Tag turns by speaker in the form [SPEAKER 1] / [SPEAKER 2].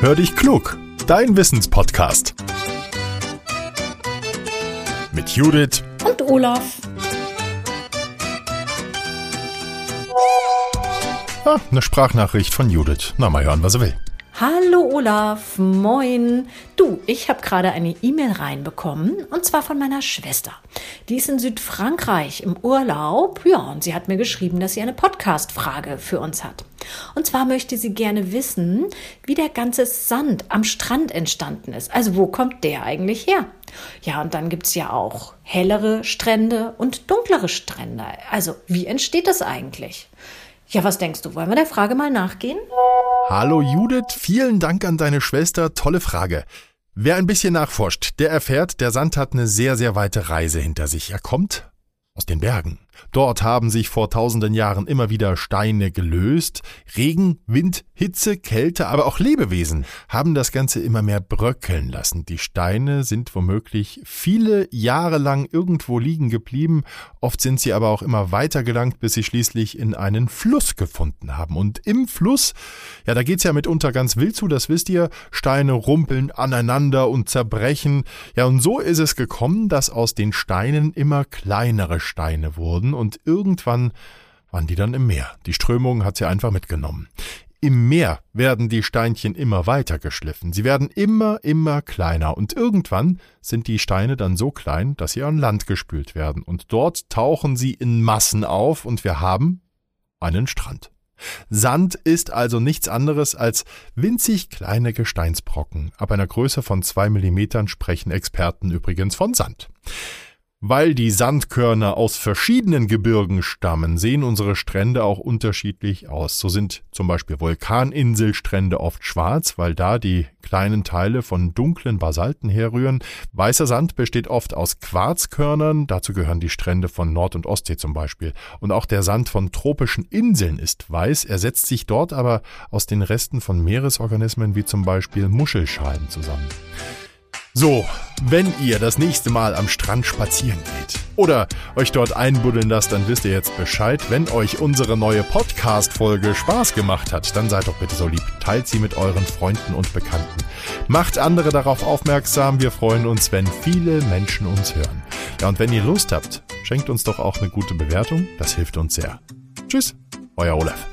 [SPEAKER 1] Hör dich klug, dein Wissenspodcast. Mit Judith
[SPEAKER 2] und Olaf.
[SPEAKER 1] Ah, eine Sprachnachricht von Judith. Na, mal hören, was er will.
[SPEAKER 2] Hallo Olaf, moin. Du, ich habe gerade eine E-Mail reinbekommen und zwar von meiner Schwester. Die ist in Südfrankreich im Urlaub. Ja, und sie hat mir geschrieben, dass sie eine Podcast-Frage für uns hat. Und zwar möchte sie gerne wissen, wie der ganze Sand am Strand entstanden ist. Also wo kommt der eigentlich her? Ja, und dann gibt's ja auch hellere Strände und dunklere Strände. Also wie entsteht das eigentlich? Ja, was denkst du? Wollen wir der Frage mal nachgehen?
[SPEAKER 1] Hallo Judith, vielen Dank an deine Schwester. Tolle Frage. Wer ein bisschen nachforscht, der erfährt, der Sand hat eine sehr, sehr weite Reise hinter sich. Er kommt aus den Bergen. Dort haben sich vor tausenden Jahren immer wieder Steine gelöst. Regen, Wind, Hitze, Kälte, aber auch Lebewesen haben das Ganze immer mehr bröckeln lassen. Die Steine sind womöglich viele Jahre lang irgendwo liegen geblieben. Oft sind sie aber auch immer weiter gelangt, bis sie schließlich in einen Fluss gefunden haben. Und im Fluss, ja, da geht's ja mitunter ganz wild zu, das wisst ihr. Steine rumpeln aneinander und zerbrechen. Ja, und so ist es gekommen, dass aus den Steinen immer kleinere Steine wurden und irgendwann waren die dann im Meer. Die Strömung hat sie einfach mitgenommen. Im Meer werden die Steinchen immer weiter geschliffen. Sie werden immer, immer kleiner und irgendwann sind die Steine dann so klein, dass sie an Land gespült werden und dort tauchen sie in Massen auf und wir haben einen Strand. Sand ist also nichts anderes als winzig kleine Gesteinsbrocken. Ab einer Größe von zwei Millimetern sprechen Experten übrigens von Sand. Weil die Sandkörner aus verschiedenen Gebirgen stammen, sehen unsere Strände auch unterschiedlich aus. So sind zum Beispiel Vulkaninselstrände oft schwarz, weil da die kleinen Teile von dunklen Basalten herrühren. Weißer Sand besteht oft aus Quarzkörnern, dazu gehören die Strände von Nord- und Ostsee zum Beispiel. Und auch der Sand von tropischen Inseln ist weiß, er setzt sich dort aber aus den Resten von Meeresorganismen wie zum Beispiel Muschelschalen zusammen. So, wenn ihr das nächste Mal am Strand spazieren geht oder euch dort einbuddeln lasst, dann wisst ihr jetzt Bescheid. Wenn euch unsere neue Podcast-Folge Spaß gemacht hat, dann seid doch bitte so lieb. Teilt sie mit euren Freunden und Bekannten. Macht andere darauf aufmerksam. Wir freuen uns, wenn viele Menschen uns hören. Ja, und wenn ihr Lust habt, schenkt uns doch auch eine gute Bewertung. Das hilft uns sehr. Tschüss, euer Olaf.